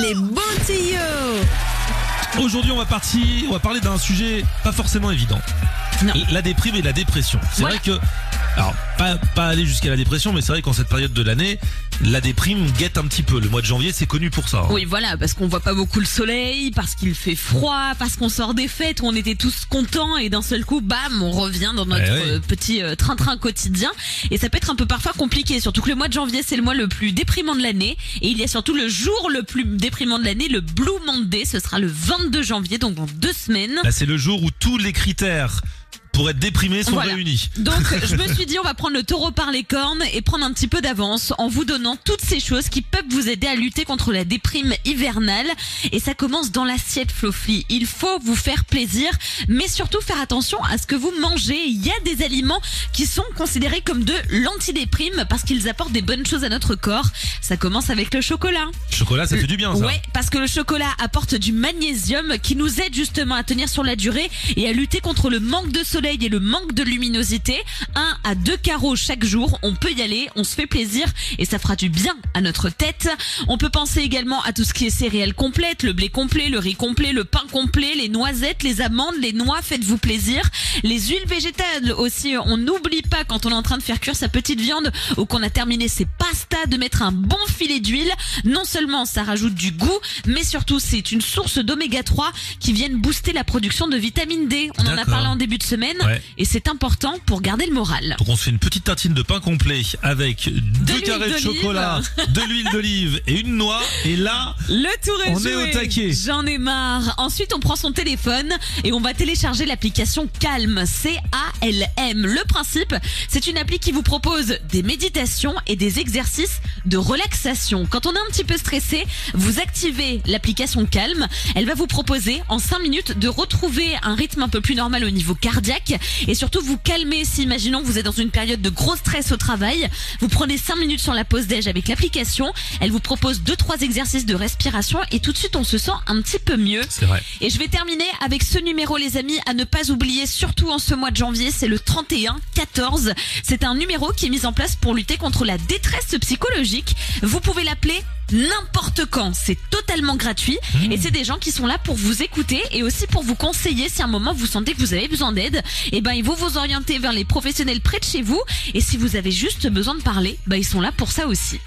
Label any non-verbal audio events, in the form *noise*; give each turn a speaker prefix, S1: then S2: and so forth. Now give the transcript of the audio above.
S1: Les bons tuyaux.
S2: Aujourd'hui, on va partir, on va parler d'un sujet pas forcément évident.
S1: Non.
S2: La déprime et la dépression. C'est vrai que, alors, pas, pas aller jusqu'à la dépression, mais c'est vrai qu'en cette période de l'année, la déprime guette un petit peu. Le mois de janvier, c'est connu pour ça. hein.
S1: Oui, voilà, parce qu'on voit pas beaucoup le soleil, parce qu'il fait froid, parce qu'on sort des fêtes où on était tous contents et d'un seul coup, bam, on revient dans notre
S2: Eh
S1: euh, petit euh, train-train quotidien. Et ça peut être un peu parfois compliqué, surtout que le mois de janvier, c'est le mois le plus déprimant de l'année. Et il y a surtout le jour le plus déprimant de l'année, le Blue Monday. Ce sera le 22 janvier, donc dans deux semaines.
S2: Là, c'est le jour où tous les critères pour être déprimé sont
S1: Voilà.
S2: réunis.
S1: Donc *laughs* je me suis dit on va prendre le taureau par les cornes et prendre un petit peu d'avance en vous donnant toutes ces choses qui peuvent vous aider à lutter contre la déprime hivernale. Et ça commence dans l'assiette Flofly. Il faut vous faire plaisir, mais surtout faire attention à ce que vous mangez. Il y a des aliments qui sont considérés comme de l'antidéprime parce qu'ils apportent des bonnes choses à notre corps. Ça commence avec le chocolat.
S2: Chocolat, ça fait du bien, ça.
S1: Ouais, parce que le chocolat apporte du magnésium qui nous aide justement à tenir sur la durée et à lutter contre le manque de soleil et le manque de luminosité. Un à deux carreaux chaque jour, on peut y aller, on se fait plaisir et ça fera du bien à notre tête. On peut penser également à tout ce qui est céréales complètes, le blé complet, le riz complet, le pain complet, les noisettes, les amandes, les noix, faites-vous plaisir. Les huiles végétales aussi, on n'oublie pas quand on est en train de faire cuire sa petite viande ou qu'on a terminé ses pastas de mettre un bon filet d'huile. Non seulement ça rajoute du goût, mais surtout c'est une source d'oméga 3 qui viennent booster la production de vitamine D. On en a parlé en début de semaine
S2: Ouais.
S1: et c'est important pour garder le moral.
S2: Donc on se fait une petite tartine de pain complet avec deux carrés de chocolat, de l'huile d'olive et une noix. Et là,
S1: Le tour est
S2: On
S1: joué.
S2: est au taquet.
S1: J'en ai marre. Ensuite, on prend son téléphone et on va télécharger l'application Calm, C-A-L-M. Le principe, c'est une appli qui vous propose des méditations et des exercices de relaxation. Quand on est un petit peu stressé, vous activez l'application Calm. Elle va vous proposer en 5 minutes de retrouver un rythme un peu plus normal au niveau cardiaque et surtout vous calmer si imaginons que vous êtes dans une période de gros stress au travail. Vous prenez 5 minutes sur la pause déj avec l'application. Elle vous propose deux trois exercices de respiration et tout de suite on se sent un petit peu mieux.
S2: c'est vrai.
S1: Et je vais terminer avec ce numéro les amis à ne pas oublier surtout en ce mois de janvier, c'est le 31 14. C'est un numéro qui est mis en place pour lutter contre la détresse psychologique. Vous pouvez l'appeler n'importe quand, c'est totalement gratuit. Et c'est des gens qui sont là pour vous écouter et aussi pour vous conseiller si à un moment vous sentez que vous avez besoin d'aide, et ben ils vont vous orienter vers les professionnels près de chez vous. Et si vous avez juste besoin de parler, ben ils sont là pour ça aussi.